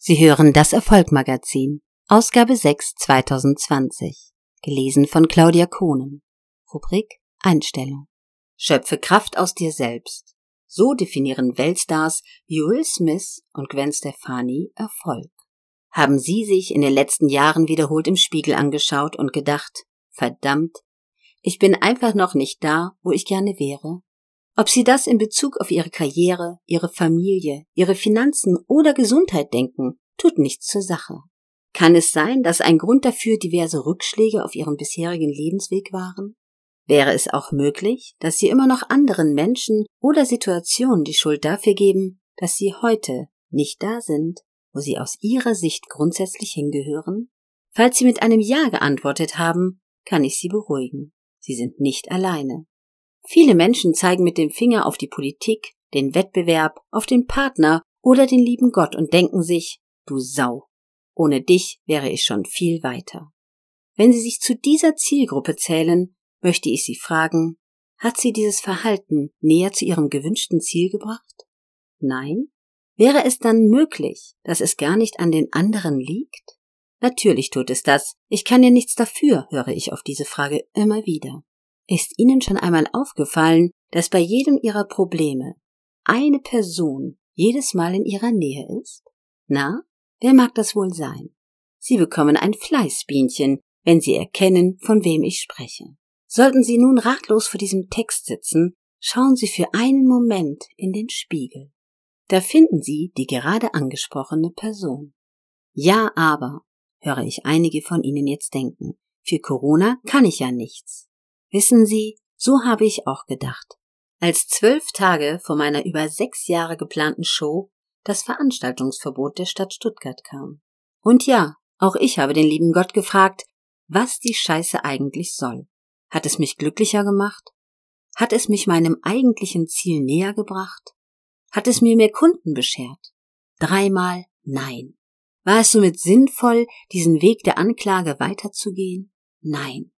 Sie hören das Erfolgmagazin, Ausgabe 6 2020, gelesen von Claudia Kohnen. Rubrik Einstellung. Schöpfe Kraft aus dir selbst. So definieren Weltstars wie Will Smith und Gwen Stefani Erfolg. Haben Sie sich in den letzten Jahren wiederholt im Spiegel angeschaut und gedacht, verdammt, ich bin einfach noch nicht da, wo ich gerne wäre? Ob Sie das in Bezug auf Ihre Karriere, Ihre Familie, Ihre Finanzen oder Gesundheit denken, tut nichts zur Sache. Kann es sein, dass ein Grund dafür diverse Rückschläge auf Ihrem bisherigen Lebensweg waren? Wäre es auch möglich, dass Sie immer noch anderen Menschen oder Situationen die Schuld dafür geben, dass Sie heute nicht da sind, wo Sie aus Ihrer Sicht grundsätzlich hingehören? Falls Sie mit einem Ja geantwortet haben, kann ich Sie beruhigen. Sie sind nicht alleine. Viele Menschen zeigen mit dem Finger auf die Politik, den Wettbewerb, auf den Partner oder den lieben Gott und denken sich, du Sau, ohne dich wäre ich schon viel weiter. Wenn Sie sich zu dieser Zielgruppe zählen, möchte ich Sie fragen, hat Sie dieses Verhalten näher zu Ihrem gewünschten Ziel gebracht? Nein? Wäre es dann möglich, dass es gar nicht an den anderen liegt? Natürlich tut es das. Ich kann ja nichts dafür, höre ich auf diese Frage immer wieder. Ist Ihnen schon einmal aufgefallen, dass bei jedem Ihrer Probleme eine Person jedes Mal in Ihrer Nähe ist? Na, wer mag das wohl sein? Sie bekommen ein Fleißbienchen, wenn Sie erkennen, von wem ich spreche. Sollten Sie nun ratlos vor diesem Text sitzen, schauen Sie für einen Moment in den Spiegel. Da finden Sie die gerade angesprochene Person. Ja, aber, höre ich einige von Ihnen jetzt denken, für Corona kann ich ja nichts. Wissen Sie, so habe ich auch gedacht. Als zwölf Tage vor meiner über sechs Jahre geplanten Show das Veranstaltungsverbot der Stadt Stuttgart kam. Und ja, auch ich habe den lieben Gott gefragt, was die Scheiße eigentlich soll. Hat es mich glücklicher gemacht? Hat es mich meinem eigentlichen Ziel näher gebracht? Hat es mir mehr Kunden beschert? Dreimal nein. War es somit sinnvoll, diesen Weg der Anklage weiterzugehen? Nein.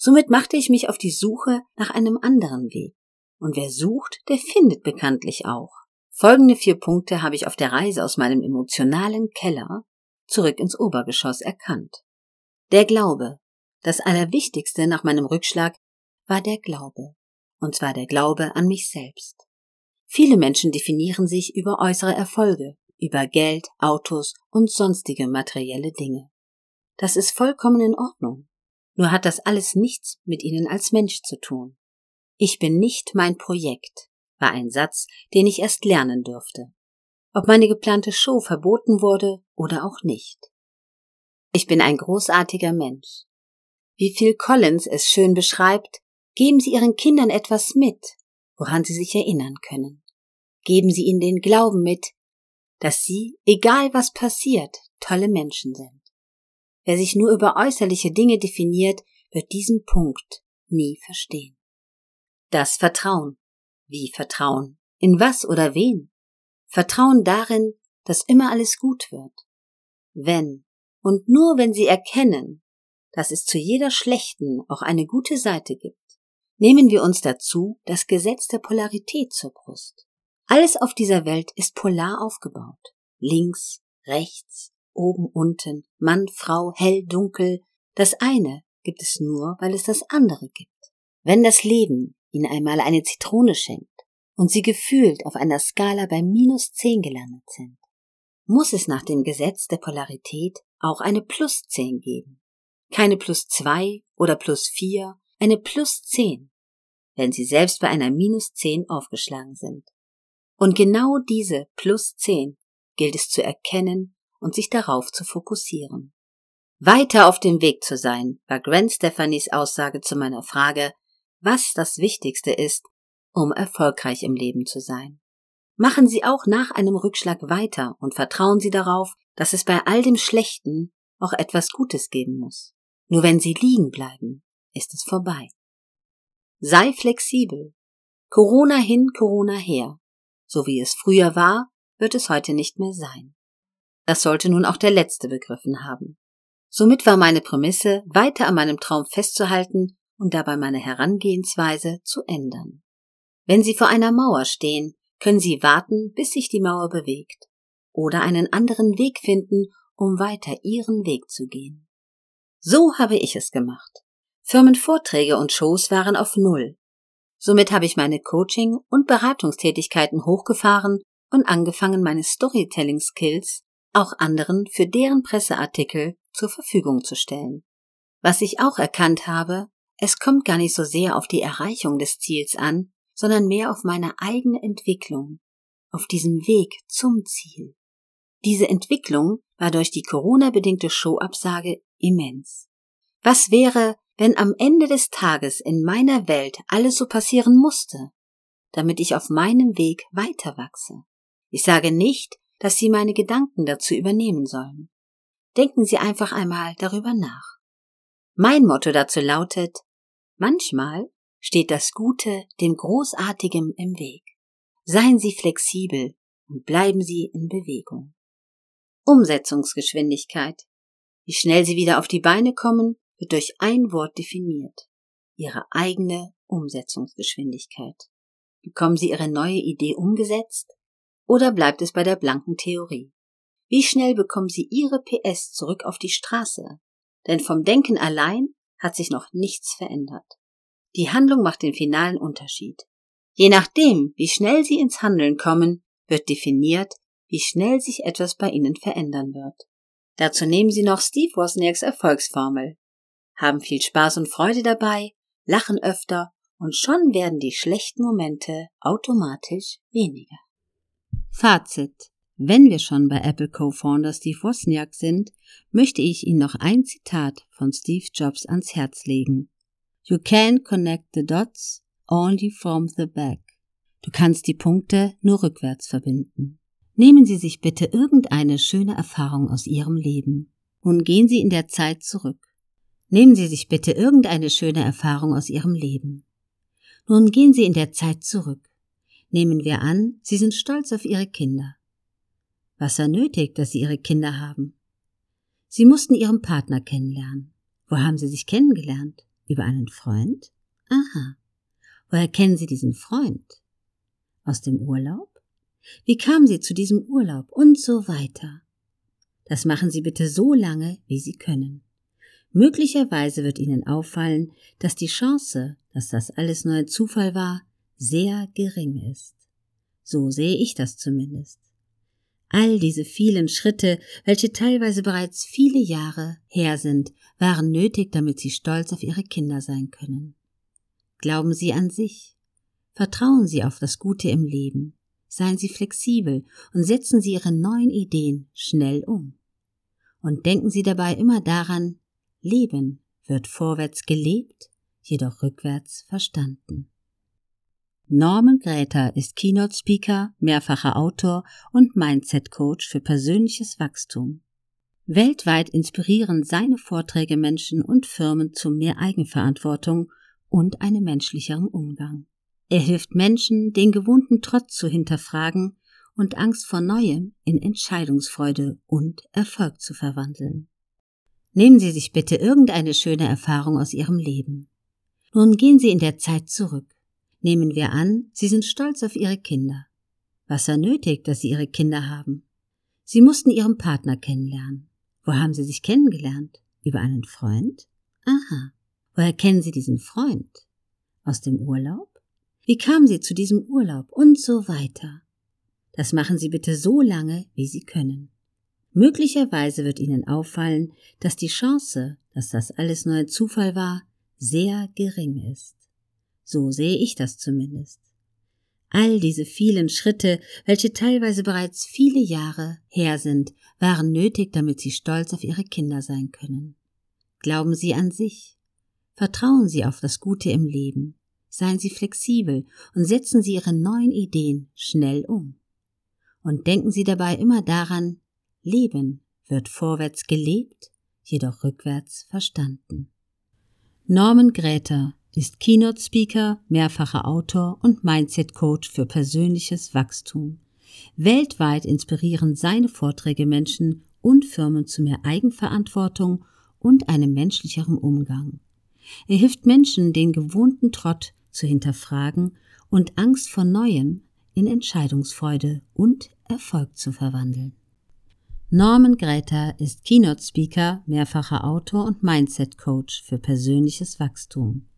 Somit machte ich mich auf die Suche nach einem anderen Weg. Und wer sucht, der findet bekanntlich auch. Folgende vier Punkte habe ich auf der Reise aus meinem emotionalen Keller zurück ins Obergeschoss erkannt. Der Glaube. Das Allerwichtigste nach meinem Rückschlag war der Glaube. Und zwar der Glaube an mich selbst. Viele Menschen definieren sich über äußere Erfolge, über Geld, Autos und sonstige materielle Dinge. Das ist vollkommen in Ordnung. Nur hat das alles nichts mit ihnen als Mensch zu tun. Ich bin nicht mein Projekt, war ein Satz, den ich erst lernen dürfte. Ob meine geplante Show verboten wurde oder auch nicht. Ich bin ein großartiger Mensch. Wie Phil Collins es schön beschreibt, geben Sie Ihren Kindern etwas mit, woran sie sich erinnern können. Geben Sie ihnen den Glauben mit, dass Sie, egal was passiert, tolle Menschen sind. Wer sich nur über äußerliche Dinge definiert, wird diesen Punkt nie verstehen. Das Vertrauen. Wie Vertrauen? In was oder wen? Vertrauen darin, dass immer alles gut wird. Wenn und nur wenn Sie erkennen, dass es zu jeder schlechten auch eine gute Seite gibt, nehmen wir uns dazu das Gesetz der Polarität zur Brust. Alles auf dieser Welt ist polar aufgebaut. Links, rechts, oben, unten, Mann, Frau, hell, dunkel. Das eine gibt es nur, weil es das andere gibt. Wenn das Leben Ihnen einmal eine Zitrone schenkt und Sie gefühlt auf einer Skala bei minus zehn gelandet sind, muss es nach dem Gesetz der Polarität auch eine plus zehn geben. Keine plus zwei oder plus vier, eine plus zehn, wenn Sie selbst bei einer minus zehn aufgeschlagen sind. Und genau diese plus zehn gilt es zu erkennen und sich darauf zu fokussieren. Weiter auf dem Weg zu sein, war Gwen Stephanies Aussage zu meiner Frage, was das Wichtigste ist, um erfolgreich im Leben zu sein. Machen Sie auch nach einem Rückschlag weiter und vertrauen Sie darauf, dass es bei all dem Schlechten auch etwas Gutes geben muss. Nur wenn Sie liegen bleiben, ist es vorbei. Sei flexibel. Corona hin, Corona her. So wie es früher war, wird es heute nicht mehr sein. Das sollte nun auch der Letzte begriffen haben. Somit war meine Prämisse, weiter an meinem Traum festzuhalten und dabei meine Herangehensweise zu ändern. Wenn Sie vor einer Mauer stehen, können Sie warten, bis sich die Mauer bewegt. oder einen anderen Weg finden, um weiter ihren Weg zu gehen. So habe ich es gemacht. Firmenvorträge und Shows waren auf Null. Somit habe ich meine Coaching- und Beratungstätigkeiten hochgefahren und angefangen, meine Storytelling-Skills auch anderen für deren Presseartikel zur Verfügung zu stellen. Was ich auch erkannt habe, es kommt gar nicht so sehr auf die Erreichung des Ziels an, sondern mehr auf meine eigene Entwicklung, auf diesem Weg zum Ziel. Diese Entwicklung war durch die Corona-bedingte Showabsage immens. Was wäre, wenn am Ende des Tages in meiner Welt alles so passieren musste, damit ich auf meinem Weg weiter wachse? Ich sage nicht, dass Sie meine Gedanken dazu übernehmen sollen. Denken Sie einfach einmal darüber nach. Mein Motto dazu lautet, manchmal steht das Gute dem Großartigen im Weg. Seien Sie flexibel und bleiben Sie in Bewegung. Umsetzungsgeschwindigkeit. Wie schnell Sie wieder auf die Beine kommen, wird durch ein Wort definiert. Ihre eigene Umsetzungsgeschwindigkeit. Bekommen Sie Ihre neue Idee umgesetzt? Oder bleibt es bei der blanken Theorie? Wie schnell bekommen Sie Ihre PS zurück auf die Straße? Denn vom Denken allein hat sich noch nichts verändert. Die Handlung macht den finalen Unterschied. Je nachdem, wie schnell Sie ins Handeln kommen, wird definiert, wie schnell sich etwas bei Ihnen verändern wird. Dazu nehmen Sie noch Steve Wozniaks Erfolgsformel. Haben viel Spaß und Freude dabei, lachen öfter und schon werden die schlechten Momente automatisch weniger. Fazit. Wenn wir schon bei Apple Co-Founder Steve Wozniak sind, möchte ich Ihnen noch ein Zitat von Steve Jobs ans Herz legen. You can connect the dots only from the back. Du kannst die Punkte nur rückwärts verbinden. Nehmen Sie sich bitte irgendeine schöne Erfahrung aus Ihrem Leben. Nun gehen Sie in der Zeit zurück. Nehmen Sie sich bitte irgendeine schöne Erfahrung aus Ihrem Leben. Nun gehen Sie in der Zeit zurück. Nehmen wir an, Sie sind stolz auf Ihre Kinder. Was er nötigt, dass Sie Ihre Kinder haben? Sie mussten Ihren Partner kennenlernen. Wo haben Sie sich kennengelernt? Über einen Freund? Aha. Woher kennen Sie diesen Freund? Aus dem Urlaub? Wie kamen Sie zu diesem Urlaub? Und so weiter. Das machen Sie bitte so lange, wie Sie können. Möglicherweise wird Ihnen auffallen, dass die Chance, dass das alles nur ein Zufall war, sehr gering ist. So sehe ich das zumindest. All diese vielen Schritte, welche teilweise bereits viele Jahre her sind, waren nötig, damit Sie stolz auf Ihre Kinder sein können. Glauben Sie an sich. Vertrauen Sie auf das Gute im Leben. Seien Sie flexibel und setzen Sie Ihre neuen Ideen schnell um. Und denken Sie dabei immer daran, Leben wird vorwärts gelebt, jedoch rückwärts verstanden. Norman Gräter ist Keynote Speaker, mehrfacher Autor und Mindset Coach für persönliches Wachstum. Weltweit inspirieren seine Vorträge Menschen und Firmen zu mehr Eigenverantwortung und einem menschlicheren Umgang. Er hilft Menschen, den gewohnten Trotz zu hinterfragen und Angst vor Neuem in Entscheidungsfreude und Erfolg zu verwandeln. Nehmen Sie sich bitte irgendeine schöne Erfahrung aus Ihrem Leben. Nun gehen Sie in der Zeit zurück Nehmen wir an, Sie sind stolz auf Ihre Kinder. Was er nötigt, dass Sie Ihre Kinder haben? Sie mussten Ihren Partner kennenlernen. Wo haben Sie sich kennengelernt? Über einen Freund? Aha. Woher kennen Sie diesen Freund? Aus dem Urlaub? Wie kamen Sie zu diesem Urlaub? Und so weiter. Das machen Sie bitte so lange, wie Sie können. Möglicherweise wird Ihnen auffallen, dass die Chance, dass das alles nur ein Zufall war, sehr gering ist. So sehe ich das zumindest. All diese vielen Schritte, welche teilweise bereits viele Jahre her sind, waren nötig, damit Sie stolz auf Ihre Kinder sein können. Glauben Sie an sich. Vertrauen Sie auf das Gute im Leben. Seien Sie flexibel und setzen Sie Ihre neuen Ideen schnell um. Und denken Sie dabei immer daran, Leben wird vorwärts gelebt, jedoch rückwärts verstanden. Norman Gräter ist Keynote Speaker, mehrfacher Autor und Mindset Coach für persönliches Wachstum. Weltweit inspirieren seine Vorträge Menschen und Firmen zu mehr Eigenverantwortung und einem menschlicheren Umgang. Er hilft Menschen, den gewohnten Trott zu hinterfragen und Angst vor Neuem in Entscheidungsfreude und Erfolg zu verwandeln. Norman Greta ist Keynote Speaker, mehrfacher Autor und Mindset Coach für persönliches Wachstum.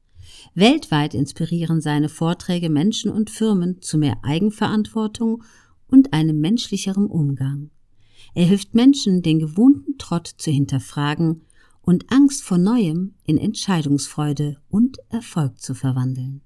Weltweit inspirieren seine Vorträge Menschen und Firmen zu mehr Eigenverantwortung und einem menschlicheren Umgang. Er hilft Menschen, den gewohnten Trott zu hinterfragen und Angst vor Neuem in Entscheidungsfreude und Erfolg zu verwandeln.